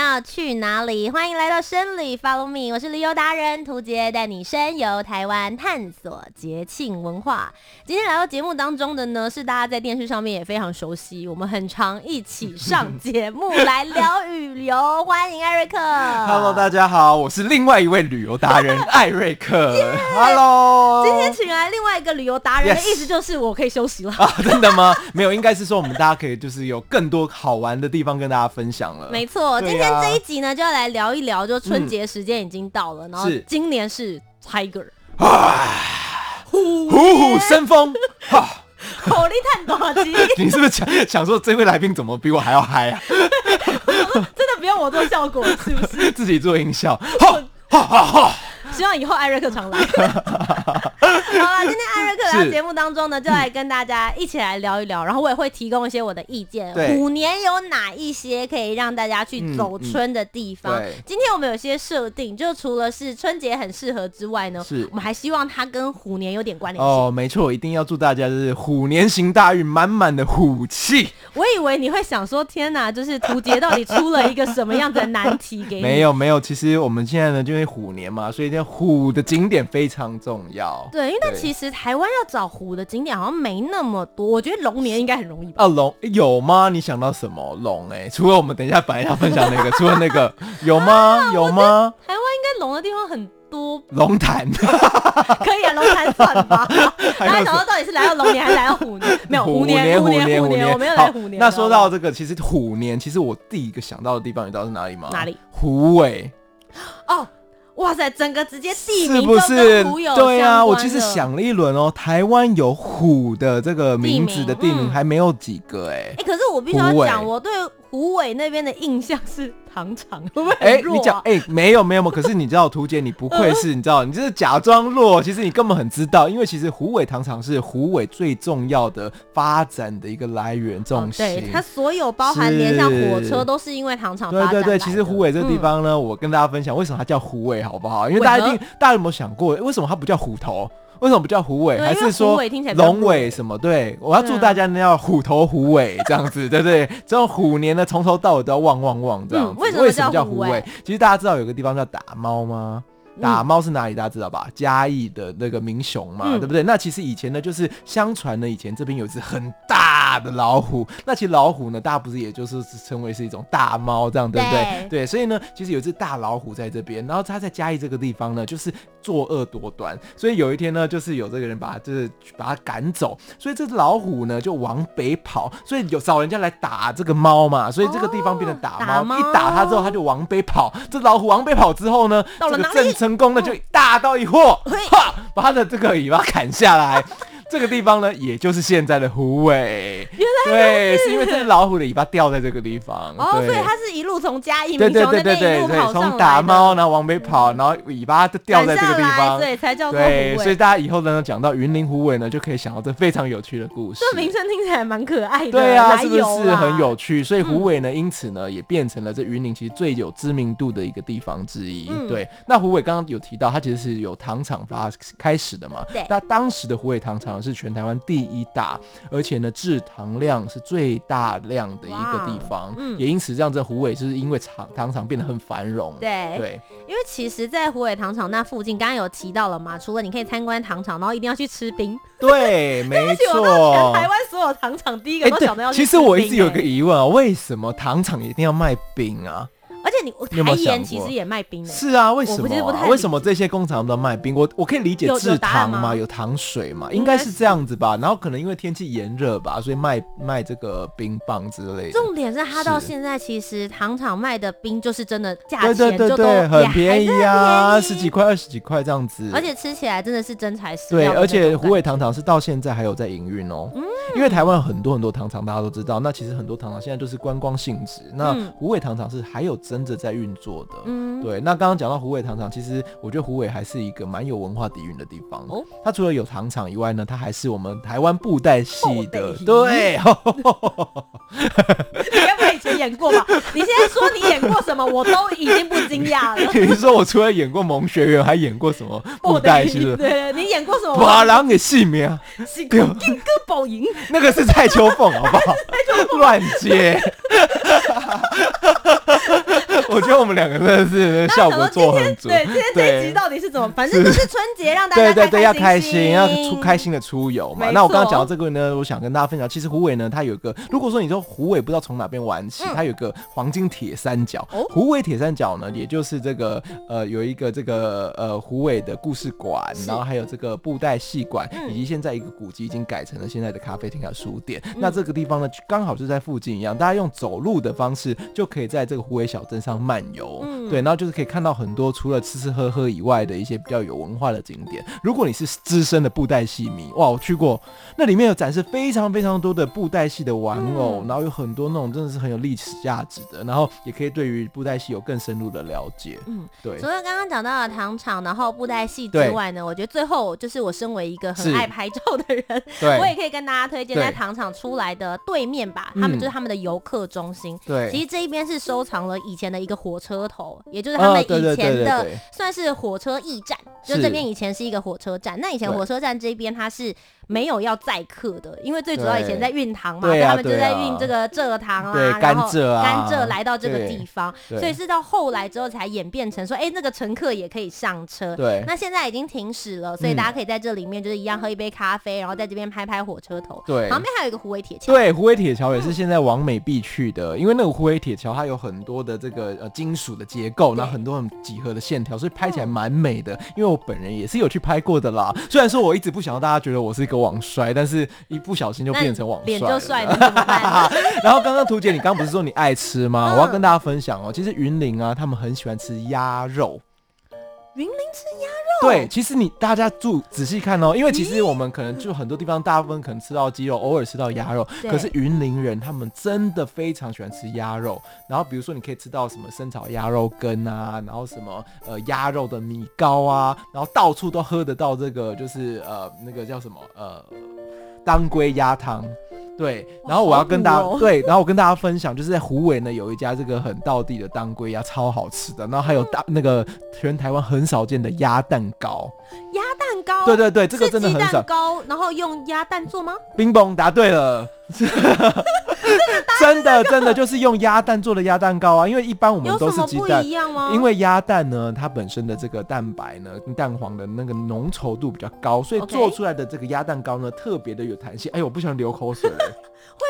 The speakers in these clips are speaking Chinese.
要去哪里？欢迎来到深旅，Follow me，我是旅游达人涂杰，带你深游台湾，探索节庆文化。今天来到节目当中的呢，是大家在电视上面也非常熟悉，我们很常一起上节目来聊 旅游。欢迎艾瑞克。Hello，大家好，我是另外一位旅游达人艾瑞克。yeah, Hello，今天请来另外一个旅游达人的意思就是我可以休息了。啊，真的吗？没有，应该是说我们大家可以就是有更多好玩的地方跟大家分享了。没错。今天这一集呢，就要来聊一聊，就春节时间已经到了，嗯、然后今年是 Tiger，虎虎生风，哈，火力探多机。你是不是想想说这位来宾怎么比我还要嗨啊？真的不用我做效果，是不是？自己做音效，哈哈哈哈。希望以后艾瑞克常来。好了，今天艾瑞克来到节目当中呢，就来跟大家一起来聊一聊，然后我也会提供一些我的意见。虎年有哪一些可以让大家去走春的地方？嗯嗯、今天我们有些设定，就除了是春节很适合之外呢，是我们还希望它跟虎年有点关联性。哦，没错，一定要祝大家就是虎年行大运，满满的虎气。我以为你会想说，天哪，就是图杰到底出了一个什么样的难题给你？没有没有，其实我们现在呢，就因为虎年嘛，所以叫虎的景点非常重要。对，因为但其实台湾要找虎的景点好像没那么多，我觉得龙年应该很容易吧？啊，龙有吗？你想到什么龙？哎，除了我们等一下本来要分享那个，除了那个有吗？啊、有吗？台湾应该龙的地方很多。龙潭 可以啊，龙潭算吧。大家想到到底是来到龙年还是来到虎年？没有虎年，虎年，虎年，虎年，我没有来虎年。那说到这个，其实虎年，其实我第一个想到的地方，你知道是哪里吗？哪里？虎尾。哦。哇塞，整个直接地名都跟虎有关。对啊，我其实想了一轮哦，台湾有虎的这个名字的地名还没有几个哎。哎、欸，可是我必须要讲，我对虎尾那边的印象是。糖厂会不会哎，你讲哎，没有没有嘛，可是你知道图姐，你不愧是 你知道，你这是假装弱，其实你根本很知道，因为其实虎尾糖厂是虎尾最重要的发展的一个来源重心。对，它所有包含连像火车都是因为糖厂。对对对，其实虎尾这个地方呢，我跟大家分享为什么它叫虎尾好不好？因为大家一定大家有没有想过，为什么它不叫虎头？为什么不叫虎尾？还是说龙尾什么？对，我要祝大家呢要虎头虎尾这样子，对不对？这种虎年呢，从头到尾都要旺旺旺这样子。为什么叫虎尾？其实大家知道有个地方叫打猫吗？打猫是哪里？大家知道吧？嘉义的那个民雄嘛，对不对？那其实以前呢，就是相传呢，以前这边有一只很大的老虎。那其实老虎呢，大家不是也就是称为是一种大猫这样，对不对？对，所以呢，其实有一只大老虎在这边，然后它在嘉义这个地方呢，就是。作恶多端，所以有一天呢，就是有这个人把他就是把他赶走，所以这只老虎呢就往北跑，所以有找人家来打这个猫嘛，所以这个地方变成打猫，一打它之后，它就往北跑。这老虎往北跑之后呢，这个郑成功的就大刀一货，哈，把他的这个尾巴砍下来。这个地方呢，也就是现在的虎尾，原来对，是因为这只老虎的尾巴掉在这个地方，哦，所以它是一路从嘉义民雄那边一路跑上来，从打猫然后往北跑，然后尾巴就掉在这个地方，对，才叫做虎尾。所以大家以后呢讲到云林虎尾呢，就可以想到这非常有趣的故事。这名称听起来蛮可爱的，对啊，是不是很有趣？所以虎尾呢，因此呢，也变成了这云林其实最有知名度的一个地方之一。对，那虎尾刚刚有提到，它其实是有糖厂发开始的嘛？对，那当时的虎尾糖厂是全台湾第一大，而且呢，制糖量是最大量的一个地方，嗯，也因此让这虎尾就是因为厂糖厂变得很繁荣。对对，因为其实，在虎尾糖厂那附近，刚刚有提到了嘛，除了你可以参观糖厂，然后一定要去吃冰。对，没错。全台湾所有糖厂第一个都想到要去。其实我一直有个疑问啊，为什么糖厂一定要卖冰啊？而且你台盐其实也卖冰的。是啊，为什么、啊？为什么这些工厂都卖冰？我我可以理解制糖嘛，有，有糖水嘛，应该是这样子吧。然后可能因为天气炎热吧，所以卖卖这个冰棒之类的。重点是他到现在其实糖厂卖的冰就是真的价钱就都对对对对很便宜啊，十几块、二十几块这样子。而且吃起来真的是真材实料。对，而且虎尾糖厂是到现在还有在营运哦。嗯。因为台湾很多很多糖厂，大家都知道。那其实很多糖厂现在都是观光性质。那虎尾糖厂是还有真的在运作的。嗯，对。那刚刚讲到虎尾糖厂，其实我觉得虎尾还是一个蛮有文化底蕴的地方。哦，它除了有糖厂以外呢，它还是我们台湾布袋戏的。对。演过吧？你现在说你演过什么，我都已经不惊讶了。你说我除了演过萌学园，还演过什么布袋戏？对，你演过什么？把郎给戏名啊？金歌宝银。那个是蔡秋凤，好不好？乱接。我觉得我们两个真的是效果做很足。对，今天这一集到底是怎么？反正就是春节，让大家对对，要开心，要出开心的出游嘛。那我刚刚讲到这个呢，我想跟大家分享，其实胡伟呢，他有一个，如果说你说胡伟不知道从哪边玩起，它有个黄金铁三角。虎尾铁三角呢，也就是这个呃，有一个这个呃虎尾的故事馆，然后还有这个布袋戏馆，以及现在一个古迹已经改成了现在的咖啡厅和书店。那这个地方呢，刚好就在附近一样，大家用走路的方式就可以在这个虎尾小镇上漫游。对，然后就是可以看到很多除了吃吃喝喝以外的一些比较有文化的景点。如果你是资深的布袋戏迷，哇，我去过，那里面有展示非常非常多的布袋戏的玩偶，嗯、然后有很多那种真的是很有历史价值的，然后也可以对于布袋戏有更深入的了解。嗯，对。除了刚刚讲到的糖厂，然后布袋戏之外呢，我觉得最后就是我身为一个很爱拍照的人，对。我也可以跟大家推荐在糖厂出来的对面吧，他们就是他们的游客中心。对，其实这一边是收藏了以前的一个火车头，也就是他们以前的算是火车驿站，就这边以前是一个火车站。那以前火车站这边它是。没有要载客的，因为最主要以前在运糖嘛，对他们就在运这个蔗糖啊，甘蔗啊，甘蔗来到这个地方，所以是到后来之后才演变成说，哎，那个乘客也可以上车。对，那现在已经停驶了，所以大家可以在这里面就是一样喝一杯咖啡，然后在这边拍拍火车头。对，旁边还有一个虎尾铁桥。对，虎尾铁桥也是现在往美必去的，因为那个虎尾铁桥它有很多的这个呃金属的结构，然后很多很几何的线条，所以拍起来蛮美的。因为我本人也是有去拍过的啦，虽然说我一直不想让大家觉得我是一个网帅，但是。一不小心就变成网帅，脸就帅了。然后刚刚图姐，你刚不是说你爱吃吗？嗯、我要跟大家分享哦，其实云林啊，他们很喜欢吃鸭肉。云林吃鸭肉？对，其实你大家注仔细看哦，因为其实我们可能就很多地方，大部分可能吃到鸡肉，偶尔吃到鸭肉。可是云林人他们真的非常喜欢吃鸭肉。然后比如说你可以吃到什么生炒鸭肉羹啊，然后什么呃鸭肉的米糕啊，然后到处都喝得到这个，就是呃那个叫什么呃。当归鸭汤，对，然后我要跟大家、哦、对，然后我跟大家分享，就是在虎尾呢有一家这个很道地的当归鸭，超好吃的，然后还有大那个全台湾很少见的鸭蛋糕，鸭蛋糕，对对对，这个真的很少，糕，然后用鸭蛋做吗？冰崩，答对了。真的真的就是用鸭蛋做的鸭蛋糕啊，因为一般我们都是鸡蛋，因为鸭蛋呢，它本身的这个蛋白呢，蛋黄的那个浓稠度比较高，所以做出来的这个鸭蛋糕呢，特别的有弹性。哎呦，我不喜欢流口水。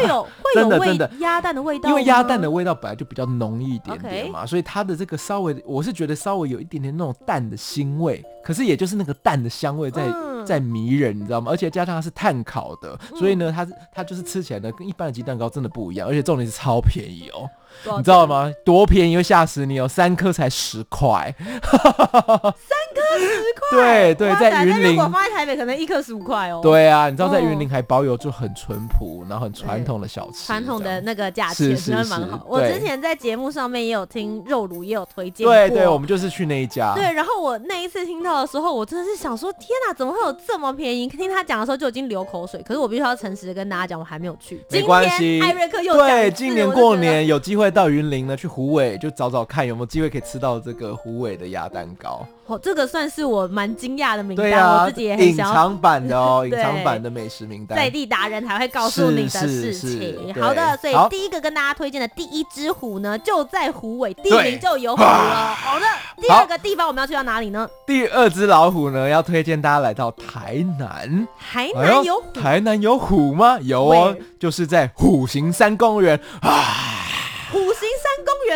会有会有真的真的。鸭蛋的味道，因为鸭蛋的味道本来就比较浓一点点嘛，所以它的这个稍微，我是觉得稍微有一点点那种蛋的腥味，可是也就是那个蛋的香味在。在迷人，你知道吗？而且加上它是碳烤的，所以呢，它它就是吃起来呢，跟一般的鸡蛋糕真的不一样。而且重点是超便宜哦。你知道吗？多便宜又吓死你哦！三颗才十块，三颗十块。对对，在云林，如果放在台北，可能一颗十五块哦。对啊，你知道在云林还保有就很淳朴，然后很传统的小吃，传统的那个价钱真的蛮好。我之前在节目上面也有听肉炉也有推荐，对对，我们就是去那一家。对，然后我那一次听到的时候，我真的是想说，天哪，怎么会有这么便宜？听他讲的时候就已经流口水。可是我必须要诚实的跟大家讲，我还没有去。没关系，艾瑞克又对，今年过年有机会到云林呢，去虎尾就找找看有没有机会可以吃到这个虎尾的鸭蛋糕。哦，这个算是我蛮惊讶的名单，啊、我自己也很想隐藏版的哦，隐藏版的美食名单，在地达人才会告诉你的事情。好的，所以第一个跟大家推荐的第一只虎呢，就在虎尾，地名就有虎了。好的，第二个地方我们要去到哪里呢？第二只老虎呢，要推荐大家来到台南。台南有虎？台南有虎吗？有哦，就是在虎形山公园啊。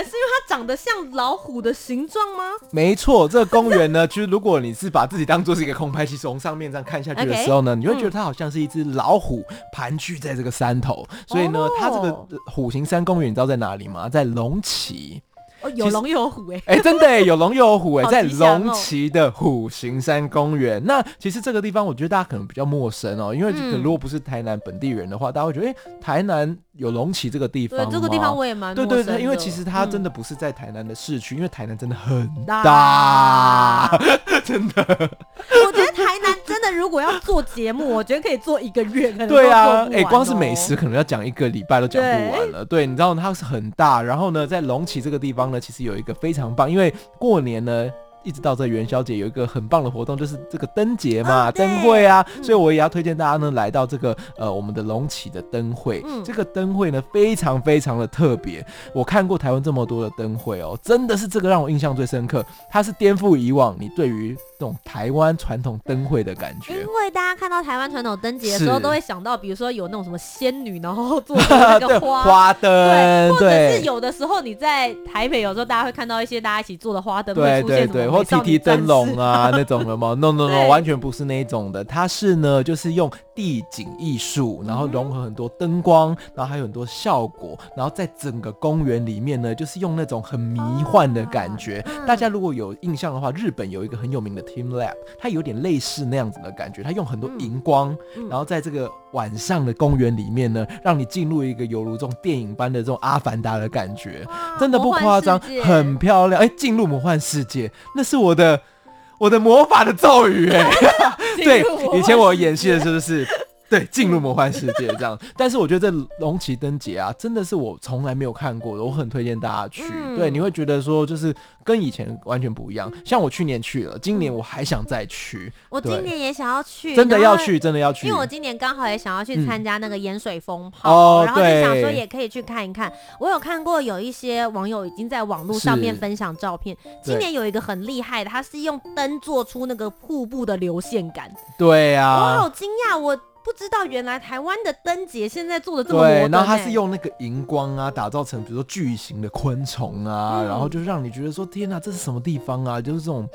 是因为它长得像老虎的形状吗？没错，这个公园呢，其 实如果你是把自己当做是一个空拍机，从上面这样看下去的时候呢你会觉得它好像是一只老虎盘踞在这个山头。嗯、所以呢，它这个虎形山公园你知道在哪里吗？在龙崎。哦、有龙有虎哎、欸，哎、欸，真的哎，有龙有虎哎，在龙崎的虎形山公园。那其实这个地方，我觉得大家可能比较陌生哦，因为如果不是台南本地人的话，大家会觉得，哎、欸，台南有龙崎这个地方。这个地方我也蛮对对对，因为其实它真的不是在台南的市区、嗯，因为台南真的很大，真的。我觉得台南真的如果要做节目，我觉得可以做一个月，可能对啊，哎、欸，光是美食可能要讲一个礼拜都讲不完了。对，对你知道它是很大，然后呢，在龙崎这个地方呢。其实有一个非常棒，因为过年呢，一直到这元宵节有一个很棒的活动，就是这个灯节嘛，灯、哦、会啊，所以我也要推荐大家呢来到这个呃我们的龙起的灯会。嗯，这个灯会呢非常非常的特别，我看过台湾这么多的灯会哦，真的是这个让我印象最深刻，它是颠覆以往你对于。这种台湾传统灯会的感觉，因为大家看到台湾传统灯节的时候，都会想到，比如说有那种什么仙女，然后做那个花 花灯，对，或者是有的时候你在台北，有时候大家会看到一些大家一起做的花灯，对对对，或提提灯笼啊那种的吗。No No No，完全不是那种的，它是呢，就是用地景艺术，然后融合很多灯光，然后还有很多效果，然后在整个公园里面呢，就是用那种很迷幻的感觉。大家如果有印象的话，日本有一个很有名的。teamLab，它有点类似那样子的感觉，它用很多荧光、嗯，然后在这个晚上的公园里面呢，让你进入一个犹如这种电影般的这种阿凡达的感觉，真的不夸张，很漂亮。哎，进入魔幻世界，那是我的我的魔法的咒语哎。对，以前我演戏的是不是。对，进入魔幻世界这样，但是我觉得这龙崎灯节啊，真的是我从来没有看过的，我很推荐大家去。嗯、对，你会觉得说，就是跟以前完全不一样。像我去年去了，今年我还想再去。我今年也想要去，真的要去，真的要去。因为我今年刚好也想要去参加那个盐水风炮、嗯，然后就想说也可以去看一看。我有看过有一些网友已经在网络上面分享照片。今年有一个很厉害的，他是用灯做出那个瀑布的流线感。对呀、啊，我好惊讶我。不知道原来台湾的灯节现在做的这么多，对，然后它是用那个荧光啊，打造成比如说巨型的昆虫啊，嗯、然后就让你觉得说天哪，这是什么地方啊？就是这种。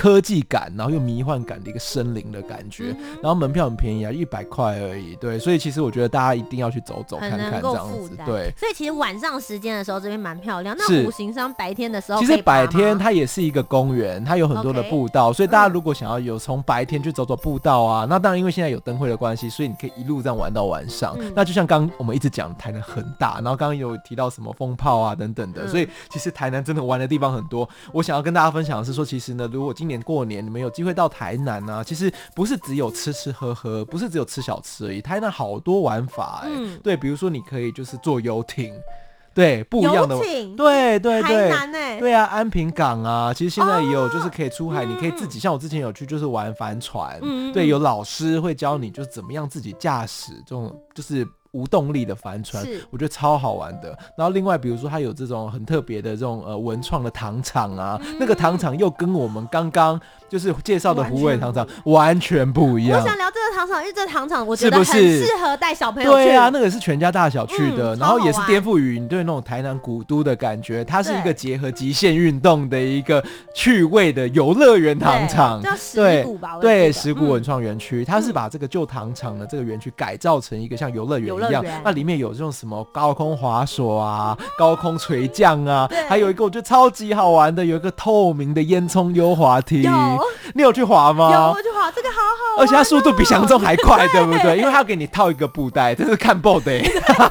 科技感，然后又迷幻感的一个森林的感觉，嗯、然后门票很便宜啊，一百块而已。对，所以其实我觉得大家一定要去走走看看这样子。对，所以其实晚上时间的时候这边蛮漂亮。那五行山白天的时候，其实白天它也是一个公园，它有很多的步道，okay, 所以大家如果想要有从白天去走走步道啊，嗯、那当然因为现在有灯会的关系，所以你可以一路这样玩到晚上。嗯、那就像刚我们一直讲台南很大，然后刚刚有提到什么风炮啊等等的，嗯、所以其实台南真的玩的地方很多。我想要跟大家分享的是说，其实呢，如果今年过年你们有机会到台南啊，其实不是只有吃吃喝喝，不是只有吃小吃而已。台南好多玩法哎、欸。嗯，对，比如说你可以就是坐游艇，对，不一样的，对对对，对啊，安平港啊，其实现在也有就是可以出海，哦、你可以自己、嗯，像我之前有去就是玩帆船，嗯、对，有老师会教你就是怎么样自己驾驶这种就是。无动力的帆船，我觉得超好玩的。然后另外，比如说它有这种很特别的这种呃文创的糖厂啊、嗯，那个糖厂又跟我们刚刚就是介绍的虎尾糖厂完全不一样。我想聊这个糖厂，因为这个糖厂我觉得很适合带小朋友去。对啊，那个是全家大小去的，嗯、然后也是颠覆于你对那种台南古都的感觉。它是一个结合极限运动的一个趣味的游乐园糖厂，叫石鼓吧？对，石鼓文创园区，它是把这个旧糖厂的这个园区改造成一个像游乐园。一样，那里面有这种什么高空滑索啊、高空垂降啊，还有一个我觉得超级好玩的，有一个透明的烟囱溜滑梯。你有去滑吗？有，我去滑，这个好好玩，而且它速度比想象中还快，对不对？因为它要给你套一个布袋，这是看 BOD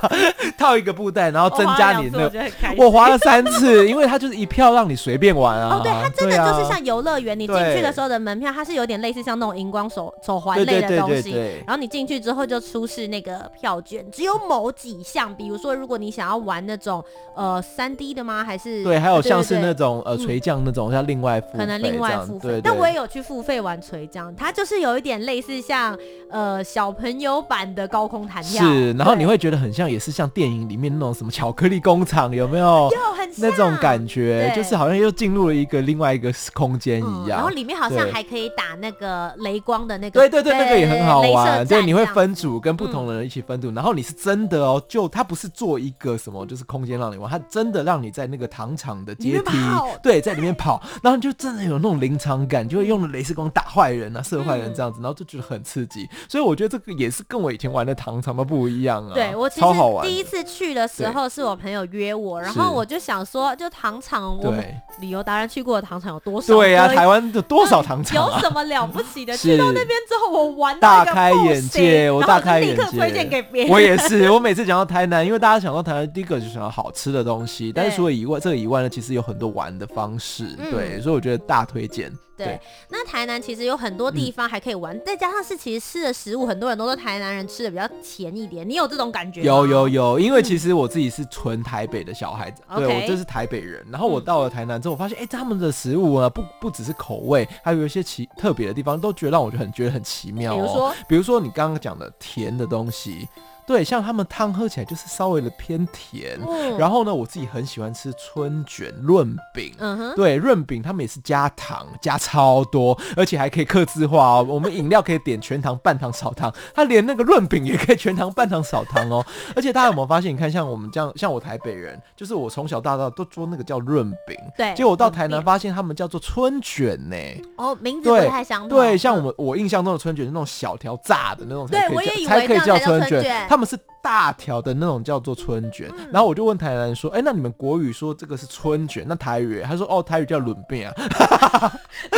套一个布袋，然后增加你的。我滑了三次，因为它就是一票让你随便玩啊。哦，对，它真的就是像游乐园，你进去的时候的门票，它是有点类似像那种荧光手手环类的东西。然后你进去之后就出示那个票券。只有某几项，比如说，如果你想要玩那种呃三 D 的吗？还是对，还有像是那种呃垂降那种，要另外付，可能另外付费。但我也有去付费玩垂降，它就是有一点类似像呃小朋友版的高空弹跳。是，然后你会觉得很像，也是像电影里面那种什么巧克力工厂，有没有？有很那种感觉，就是好像又进入了一个另外一个空间一样。然后里面好像还可以打那个雷光的那个。对对对，那个也很好玩。对，你会分组跟不同的人一起分组，然后你是真的哦，就它不是做一个什么，就是空间让你玩，它真的让你在那个糖厂的阶梯，对，在里面跑，然后你就真的有那种临场感，就会用了镭射光打坏人啊，射坏人这样子，然后就觉得很刺激。所以我觉得这个也是跟我以前玩的糖厂都不一样啊。对，我其实第一次去的时候是我朋友约我，然后我就想说，就糖厂，我旅游达人去过的糖厂有多少？对呀，台湾有多少糖厂？有什么了不起的？去到那边之后，我玩大开眼界，我大开眼界，立刻推荐给别人。我也是，我每次讲到台南，因为大家想到台南，第一个就想到好吃的东西，但是除了以外，这个以外呢，其实有很多玩的方式，对，所以我觉得大推荐。对，那台南其实有很多地方还可以玩，再加上是其实吃的食物，很多人都说台南人吃的比较甜一点。你有这种感觉吗？有有有，因为其实我自己是纯台北的小孩子，对，我就是台北人。然后我到了台南之后，我发现哎，他们的食物啊，不不只是口味，还有一些奇特别的地方，都觉得让我觉得很觉得很奇妙。比如说，比如说你刚刚讲的甜的东西。对，像他们汤喝起来就是稍微的偏甜，嗯、然后呢，我自己很喜欢吃春卷、润饼，对，润饼他们也是加糖加超多，而且还可以刻字化哦。我们饮料可以点全糖、半糖、少糖，它连那个润饼也可以全糖、半糖、少糖哦。而且大家有没有发现？你看，像我们这样，像我台北人，就是我从小到大都做那个叫润饼，对，结果我到台南发现他们叫做春卷呢。哦，名字不太相同。对，像我们我印象中的春卷是那种小条炸的那种，对，我也以为才可以叫春卷。他们是大条的那种叫做春卷，嗯、然后我就问台南人说：“哎、欸，那你们国语说这个是春卷，那台语？”他说：“哦，台语叫润饼啊。”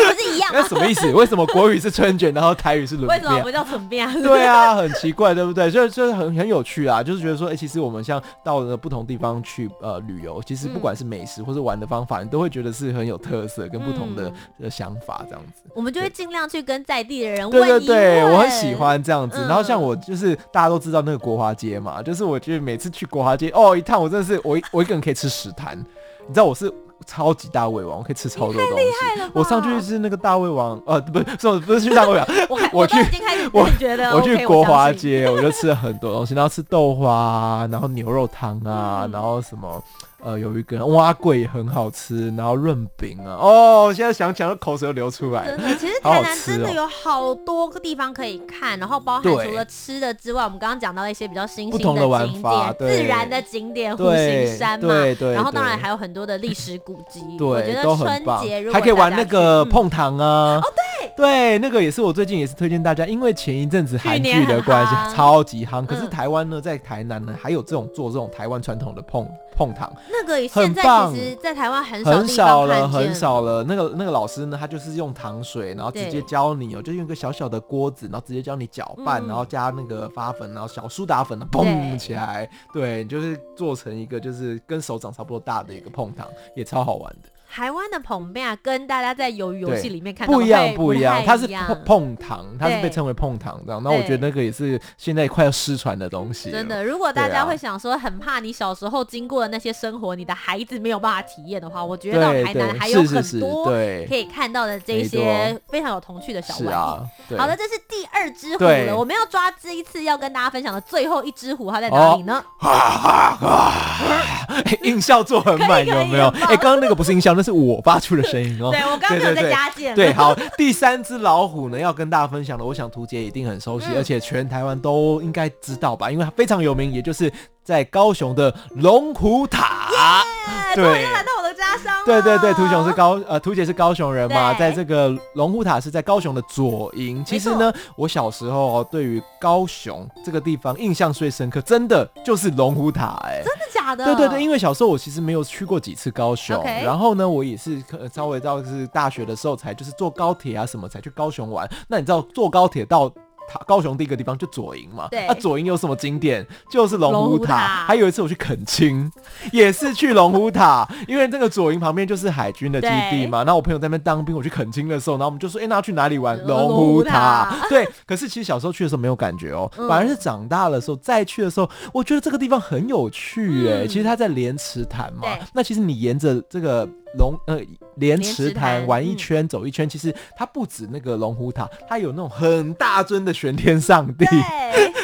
不是一样？那什么意思？为什么国语是春卷，然后台语是润饼？为什么不叫润饼啊？对啊，很奇怪，对不对？就就很很有趣啊，就是觉得说，哎、欸，其实我们像到了不同地方去呃旅游，其实不管是美食或是玩的方法，嗯、你都会觉得是很有特色，跟不同的、嗯、的想法这样子。我们就会尽量去跟在地的人问一。对对对，我很喜欢这样子。嗯、然后像我就是大家都知道那个国华街嘛，就是我觉得每次去国华街哦一趟，我真的是我一我一个人可以吃十坛，你知道我是。超级大胃王，我可以吃超多东西。我上去是那个大胃王，呃，不是，不是去大胃王。我去，我觉得我去国华街，我就吃了很多东西，然后吃豆花，然后牛肉汤啊，然后什么。呃，有一个碗粿也很好吃，然后润饼啊，哦，现在想起来口水都流出来。了。真的，其实台南真的有好多个地方可以看，然后包含除了吃的之外，我们刚刚讲到一些比较新兴的景点、自然的景点，湖心山嘛，对对。然后当然还有很多的历史古迹，对，我觉得春节如果还可以玩那个碰糖啊，哦对对，那个也是我最近也是推荐大家，因为前一阵子韩剧的关系超级夯，可是台湾呢，在台南呢还有这种做这种台湾传统的碰。碰糖。那个现在其实，在台湾很少很少了，很少了。那个那个老师呢，他就是用糖水，然后直接教你哦，就用一个小小的锅子，然后直接教你搅拌，然后加那个发粉，然后小苏打粉，嘣起来，对，就是做成一个就是跟手掌差不多大的一个碰糖，也超好玩的。台湾的澎边啊，跟大家在鱿鱼游戏里面看到的不一样，不一样。它是碰碰糖，它是被称为碰糖这样。那我觉得那个也是现在快要失传的东西。真的，如果大家会想说很怕你小时候经过的那些生活，你的孩子没有办法体验的话，我觉得到台南还有很多可以看到的这些非常有童趣的小玩意。好的，这是第二只虎了。我们要抓这一次要跟大家分享的最后一只虎，它在哪里呢？音效做很满，有没有？哎，刚刚那个不是音效。是我发出的声音哦。对，我刚刚有在加减。对，好，第三只老虎呢，要跟大家分享的，我想图姐一定很熟悉，嗯、而且全台湾都应该知道吧，因为它非常有名，也就是在高雄的龙虎塔。Yeah, 对，对对对，图雄是高呃，图姐是高雄人嘛，在这个龙虎塔是在高雄的左营。其实呢，我小时候对于高雄这个地方印象最深刻，真的就是龙虎塔，哎，真的假的？对对对，因为小时候我其实没有去过几次高雄.然后呢，我也是稍微到是大学的时候才就是坐高铁啊什么才去高雄玩。那你知道坐高铁到？高雄第一个地方就左营嘛，对，那左营有什么景点？就是龙虎塔。还有一次我去垦青，也是去龙虎塔，因为这个左营旁边就是海军的基地嘛。然后我朋友在那边当兵，我去垦青的时候，然后我们就说，哎，那要去哪里玩？龙虎塔。对，可是其实小时候去的时候没有感觉哦，反而是长大的时候再去的时候，我觉得这个地方很有趣哎。其实它在莲池潭嘛，那其实你沿着这个。龙呃莲池潭玩一圈，走一圈，其实它不止那个龙虎塔，它有那种很大尊的玄天上帝，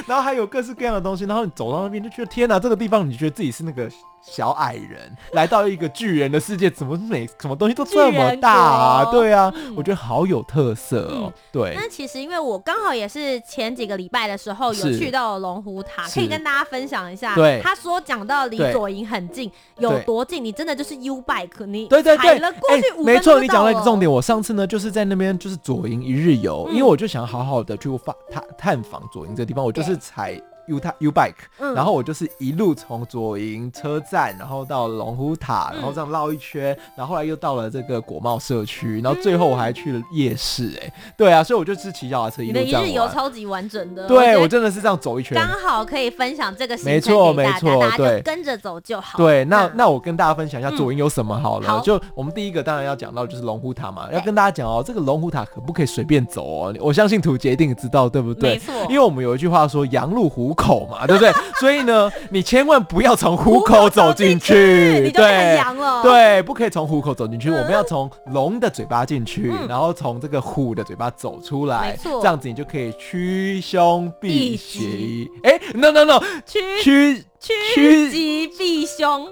然后还有各式各样的东西，然后你走到那边就觉得天哪，这个地方你觉得自己是那个。小矮人来到一个巨人的世界，怎么每什么东西都这么大啊？对啊，嗯、我觉得好有特色哦。嗯、对，那其实因为我刚好也是前几个礼拜的时候有去到龙虎塔，可以跟大家分享一下。对，他说讲到离左营很近，有多近？你真的就是 U bike，你对对对，踩了过去五分钟、欸、没错，你讲了一个重点。我上次呢就是在那边就是左营一日游，嗯、因为我就想好好的去发探探访左营这个地方，我就是踩。U 塔 U bike，嗯、然后我就是一路从左营车站，然后到龙虎塔，然后这样绕一圈，嗯、然后后来又到了这个国贸社区，然后最后我还去了夜市、欸，哎、嗯，对啊，所以我就是骑脚踏车一路这样。你的一日游超级完整的，对我，我真的是这样走一圈，刚好可以分享这个没错没错，大家就跟着走就好。对，那那我跟大家分享一下左营有什么好了，就我们第一个当然要讲到就是龙虎塔嘛，要跟大家讲哦，这个龙虎塔可不可以随便走哦？我相信土杰一定知道，对不对？没错，因为我们有一句话说“羊入虎口”嘛，对不对？所以呢，你千万不要从虎口走进去，对，对，不可以从虎口走进去，我们要从龙的嘴巴进去，然后从这个虎的嘴巴走出来，这样子你就可以趋凶避吉。哎，no no no，趋趋趋吉避凶。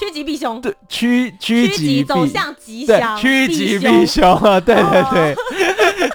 趋吉避凶，对，趋趋吉走向吉祥，趋吉避凶啊，对对对，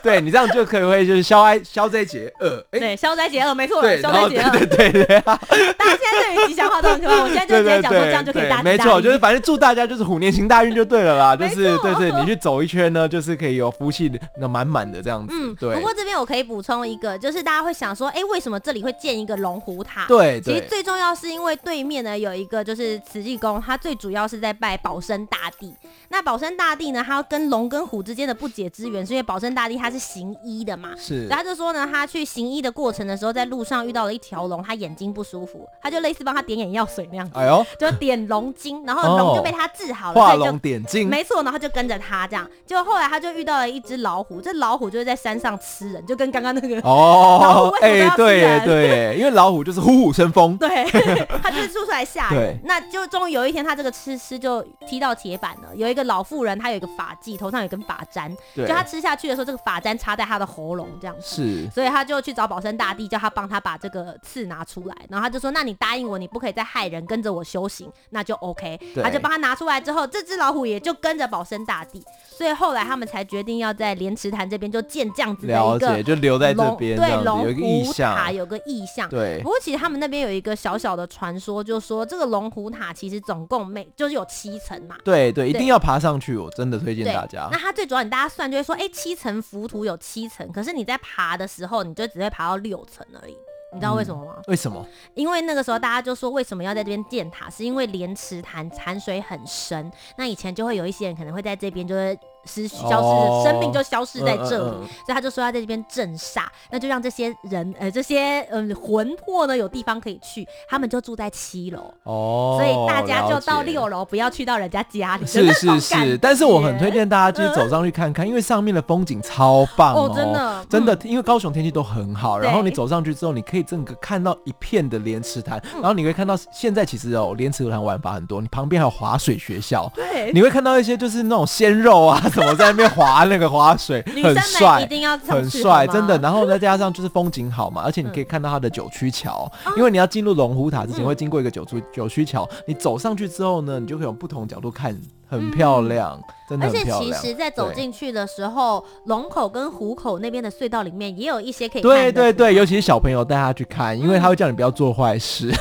对 你这样就可以会就是消灾消灾解厄，对，消灾解厄没错，消灾解厄，对对对，大家现在对于吉祥话都很可怕，我现在就直接讲说这样就可以大吉大利，没错，就是反正祝大家就是虎年行大运就对了啦，就是对对，你去走一圈呢，就是可以有福气那满满的这样子，嗯，对。不过这边我可以补充一个，就是大家会想说，哎，为什么这里会建一个龙虎塔？对，其实最重要是因为对面呢有一个就是慈济宫，它最主要是在拜保生大帝。那保生大帝呢，他跟龙跟虎之间的不解之缘，是因为保生大帝他是行医的嘛。是。然后他就说呢，他去行医的过程的时候，在路上遇到了一条龙，他眼睛不舒服，他就类似帮他点眼药水那样子。哎呦。就点龙筋，然后龙就被他治好了。画龙点睛。没错，然后就跟着他这样。结果后来他就遇到了一只老虎，这老虎就是在山上吃人，就跟刚刚那个哦。哎，对对，因为老虎就是虎虎生风。对。他就是出出来吓人。那就终于有一天，他这个吃吃就踢到铁板了。有一个老妇人，她有。一个发髻，头上有根发簪，对就她吃下去的时候，这个发簪插在她的喉咙，这样子，是，所以他就去找保生大帝，叫他帮他把这个刺拿出来，然后他就说：“那你答应我，你不可以再害人，跟着我修行，那就 OK。对”他就帮他拿出来之后，这只老虎也就跟着保生大帝，所以后来他们才决定要在莲池潭这边就建这样子的一个，就留在这边，对，龙虎塔有个意象，对。不过其实他们那边有一个小小的传说，就说这个龙虎塔其实总共每就是有七层嘛，对对，对，一定要爬上去，我真的推荐大家。那它最主要，你大家算就会说，哎、欸，七层浮屠有七层，可是你在爬的时候，你就只会爬到六层而已。你知道为什么吗？嗯、为什么？因为那个时候大家就说，为什么要在这边建塔？是因为莲池潭潭水很深，那以前就会有一些人可能会在这边就是。失消失，哦、生命就消失在这里，嗯嗯嗯、所以他就说要在这边镇煞，那就让这些人呃这些嗯、呃、魂魄呢有地方可以去，他们就住在七楼哦，所以大家就到六楼，不要去到人家家里。是是是，但是我很推荐大家就是走上去看看，嗯、因为上面的风景超棒哦，哦真的真的，因为高雄天气都很好，然后你走上去之后，你可以整个看到一片的莲池潭，然后你会看到现在其实哦莲池潭玩法很多，你旁边还有滑水学校，对，你会看到一些就是那种鲜肉啊。怎么在那边滑那个滑水，很帅，一定要很帅，真的。然后再加上就是风景好嘛，而且你可以看到它的九曲桥，因为你要进入龙虎塔之前会经过一个九曲九曲桥，你走上去之后呢，你就可以用不同角度看，很漂亮，真的很漂亮。而且其实，在走进去的时候，龙口跟虎口那边的隧道里面也有一些可以看。对对对，尤其是小朋友带他去看，因为他会叫你不要做坏事。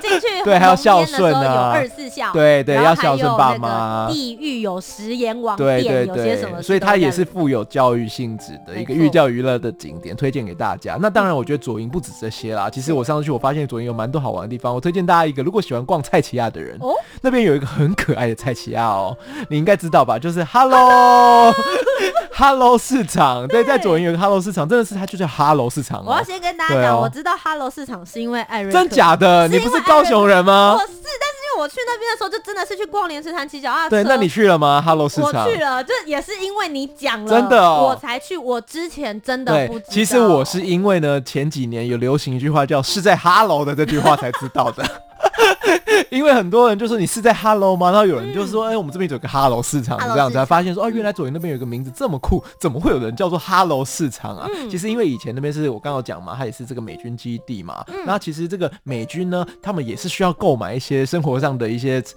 进去 对，还要孝顺啊，有二十四孝，对对，要孝顺爸妈。地狱有食言王殿，有些什么，所以它也是富有教育性质的一个寓教于乐的景点，推荐给大家。那当然，我觉得左营不止这些啦。其实我上次去，我发现左营有蛮多好玩的地方。我推荐大家一个，如果喜欢逛菜奇亚的人，哦，那边有一个很可爱的菜市仔哦，你应该知道吧？就是 Hello Hello 市场，对，在左营有个 Hello 市场，真的是它就叫 Hello 市场。我要先跟大家讲，我知道 Hello 市场是因为艾瑞，真假的？你不是高雄人吗？我是，但是因为我去那边的时候，就真的是去逛莲池潭骑脚踏车。对，那你去了吗？Hello 市场，我去了，就也是因为你讲了，真的，我才去。我之前真的不知道。其实我是因为呢，前几年有流行一句话叫“是在 Hello 的”这句话才知道的。因为很多人就说你是在 Hello 吗？然后有人就说，哎、嗯欸，我们这边有个 Hello 市场，这样才发现说，哦，原来左营那边有个名字这么酷，怎么会有人叫做 Hello 市场啊？嗯、其实因为以前那边是我刚刚讲嘛，它也是这个美军基地嘛。那、嗯、其实这个美军呢，他们也是需要购买一些生活上的一些食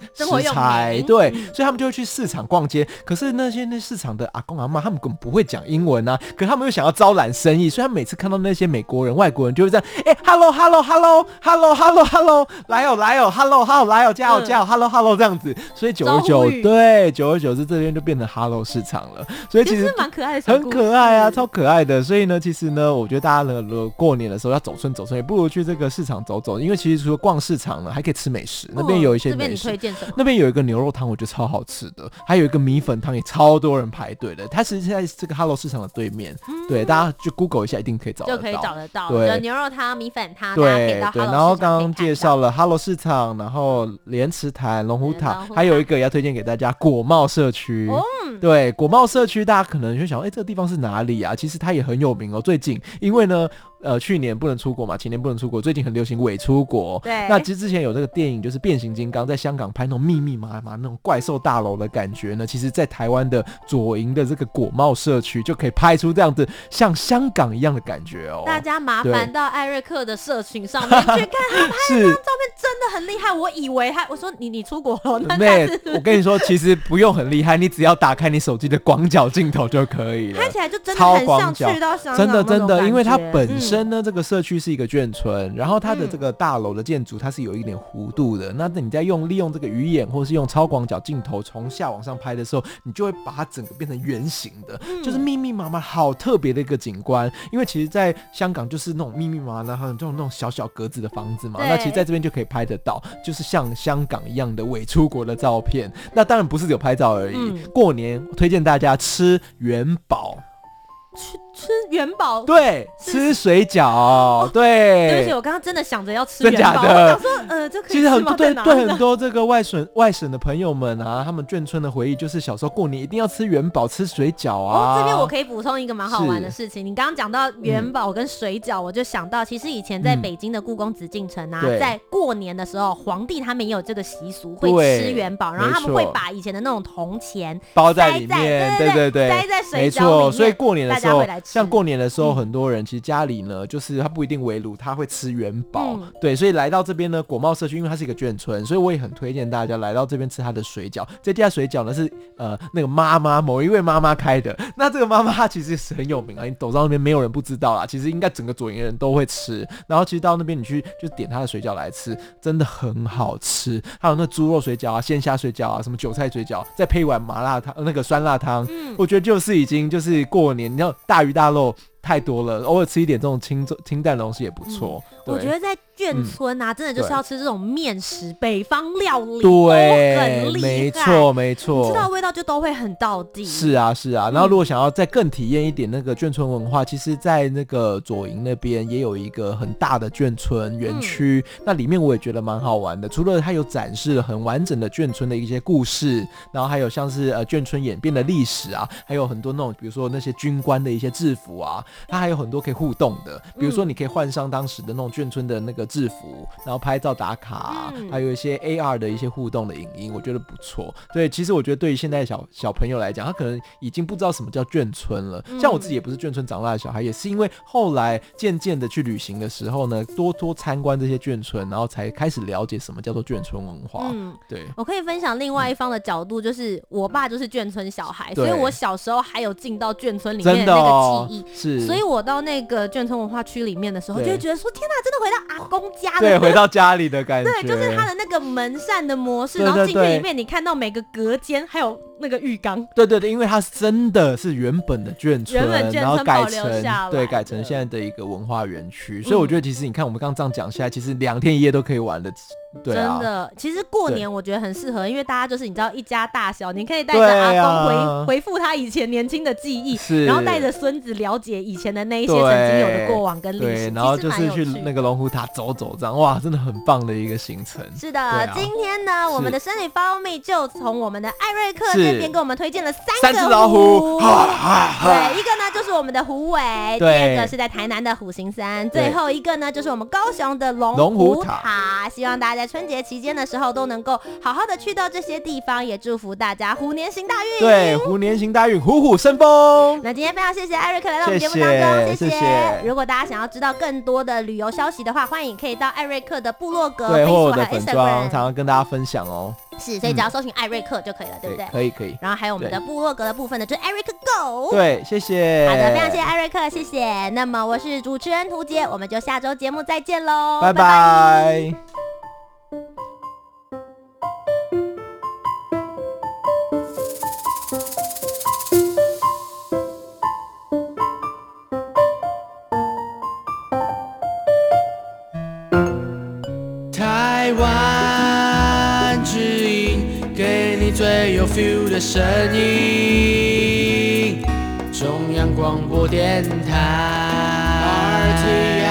材，对，所以他们就会去市场逛街。可是那些那市场的阿公阿妈，他们根本不会讲英文啊，可是他们又想要招揽生意，所以他每次看到那些美国人、外国人，就会这样，哎、欸、，Hello，Hello，Hello，Hello，Hello，Hello，来哦，来哦，Hello，Hello，来哦，加油，加油，Hello，Hello，这样子。所以久而久，对，久而久之，这边就变成 Hello 市场了。所以其实蛮可爱的，很可爱啊，超可爱的。所以呢，其实呢，我觉得大家呢，如果过年的时候要走村走村，也不如去这个市场走走，因为其实除了逛市场呢，还可以吃美食。那边有一些美食？那边有一个牛肉汤，我觉得超好吃的，还有一个米粉汤也超多人排队的。它其实在这个 Hello 市场的对面，对，大家就 Google 一下，一定可以找到，就可以找得到。对，牛肉汤、米粉汤，对对。然后刚刚介绍了 Hello 市场，然后莲池潭、龙虎塔，还有一个要推荐给大家果贸社区。对，果贸社区，大家可能就想，哎，这个地方是哪里啊？其实它也很有名哦。最近，因为呢。呃，去年不能出国嘛，前年不能出国，最近很流行伪出国。对，那其实之前有这个电影，就是变形金刚，在香港拍那种密密麻麻那种怪兽大楼的感觉呢。其实，在台湾的左营的这个果贸社区，就可以拍出这样子像香港一样的感觉哦。大家麻烦到艾瑞克的社群上面去看他拍的照片，真的很厉害。我以为他，我说你你出国了，那我跟你说，其实不用很厉害，你只要打开你手机的广角镜头就可以了，看起来就真的很像去到香港，真的真的，因为它本身。真呢，这个社区是一个眷村，然后它的这个大楼的建筑它是有一点弧度的。嗯、那你在用利用这个鱼眼或是用超广角镜头从下往上拍的时候，你就会把它整个变成圆形的，嗯、就是密密麻麻，好特别的一个景观。因为其实在香港就是那种密密麻麻的，还有这种那种小小格子的房子嘛。那其实在这边就可以拍得到，就是像香港一样的伪出国的照片。那当然不是只有拍照而已，嗯、过年推荐大家吃元宝。去吃元宝，对，吃水饺，对。对不起，我刚刚真的想着要吃元宝。我想说，呃，这可以其实很对对很多这个外省外省的朋友们啊，他们眷村的回忆就是小时候过年一定要吃元宝、吃水饺啊。哦这边我可以补充一个蛮好玩的事情，你刚刚讲到元宝跟水饺，我就想到其实以前在北京的故宫紫禁城啊，在过年的时候，皇帝他们也有这个习俗，会吃元宝，然后他们会把以前的那种铜钱包在里面，对对对，塞在水饺里面，所以过年的时候。像过年的时候，很多人其实家里呢，就是他不一定围炉，他会吃元宝。嗯、对，所以来到这边呢，果贸社区，因为它是一个眷村，所以我也很推荐大家来到这边吃它的水饺。这家水饺呢是呃那个妈妈某一位妈妈开的，那这个妈妈她其实是很有名啊，你走到那边没有人不知道啦。其实应该整个左营人都会吃。然后其实到那边你去就点他的水饺来吃，真的很好吃。还有那猪肉水饺啊、鲜虾水饺啊、什么韭菜水饺，再配一碗麻辣汤，那个酸辣汤，嗯、我觉得就是已经就是过年，你要大鱼大肉太多了，偶尔吃一点这种清清淡的东西也不错。我觉得在。眷村啊，真的就是要吃这种面食，北方料理，对，很厉害，没错没错，吃到味道就都会很到地。是啊是啊，然后如果想要再更体验一点那个眷村文化，其实，在那个左营那边也有一个很大的眷村园区，那里面我也觉得蛮好玩的。除了它有展示了很完整的眷村的一些故事，然后还有像是呃眷村演变的历史啊，还有很多那种比如说那些军官的一些制服啊，它还有很多可以互动的，比如说你可以换上当时的那种眷村的那个。制服，然后拍照打卡，嗯、还有一些 AR 的一些互动的影音，我觉得不错。对，其实我觉得对于现在小小朋友来讲，他可能已经不知道什么叫眷村了。嗯、像我自己也不是眷村长大的小孩，也是因为后来渐渐的去旅行的时候呢，多多参观这些眷村，然后才开始了解什么叫做眷村文化。嗯，对。我可以分享另外一方的角度，就是我爸就是眷村小孩，所以我小时候还有进到眷村里面的那个记忆。哦、是，所以我到那个眷村文化区里面的时候，就会觉得说：天哪，真的回到阿公。家对，回到家里的感觉，对，就是他的那个门扇的模式，然后进去里面，你看到每个隔间还有那个浴缸，对对对，因为它真的是原本的眷村，原本眷村然后改成对，改成现在的一个文化园区，所以我觉得其实你看我们刚刚这样讲下来，其实两天一夜都可以玩的。对啊、真的，其实过年我觉得很适合，因为大家就是你知道一家大小，你可以带着阿公回、啊、回复他以前年轻的记忆，是。然后带着孙子了解以前的那一些曾经有的过往跟历史，对，然后就是去那个龙虎塔走走，这样哇，真的很棒的一个行程。是的，啊、今天呢，我们的深旅 Follow Me 就从我们的艾瑞克这边给我们推荐了三个老虎，对，一个呢就是我们的虎尾，第二个是在台南的虎形山，最后一个呢就是我们高雄的龙虎塔，希望大家。在春节期间的时候都能够好好的去到这些地方，也祝福大家虎年行大运。对，虎年行大运，虎虎生风。那今天非常谢谢艾瑞克来到我们节目当中，谢谢。如果大家想要知道更多的旅游消息的话，欢迎可以到艾瑞克的部落格，对，或我的粉专，常常跟大家分享哦。是，所以只要搜寻艾瑞克就可以了，嗯、对不对？可以，可以。然后还有我们的部落格的部分呢，就是艾瑞克 Go。对，谢谢。好的，非常谢谢艾瑞克，谢谢。那么我是主持人涂杰，我们就下周节目再见喽，拜拜。拜拜。的声音，中央广播电台。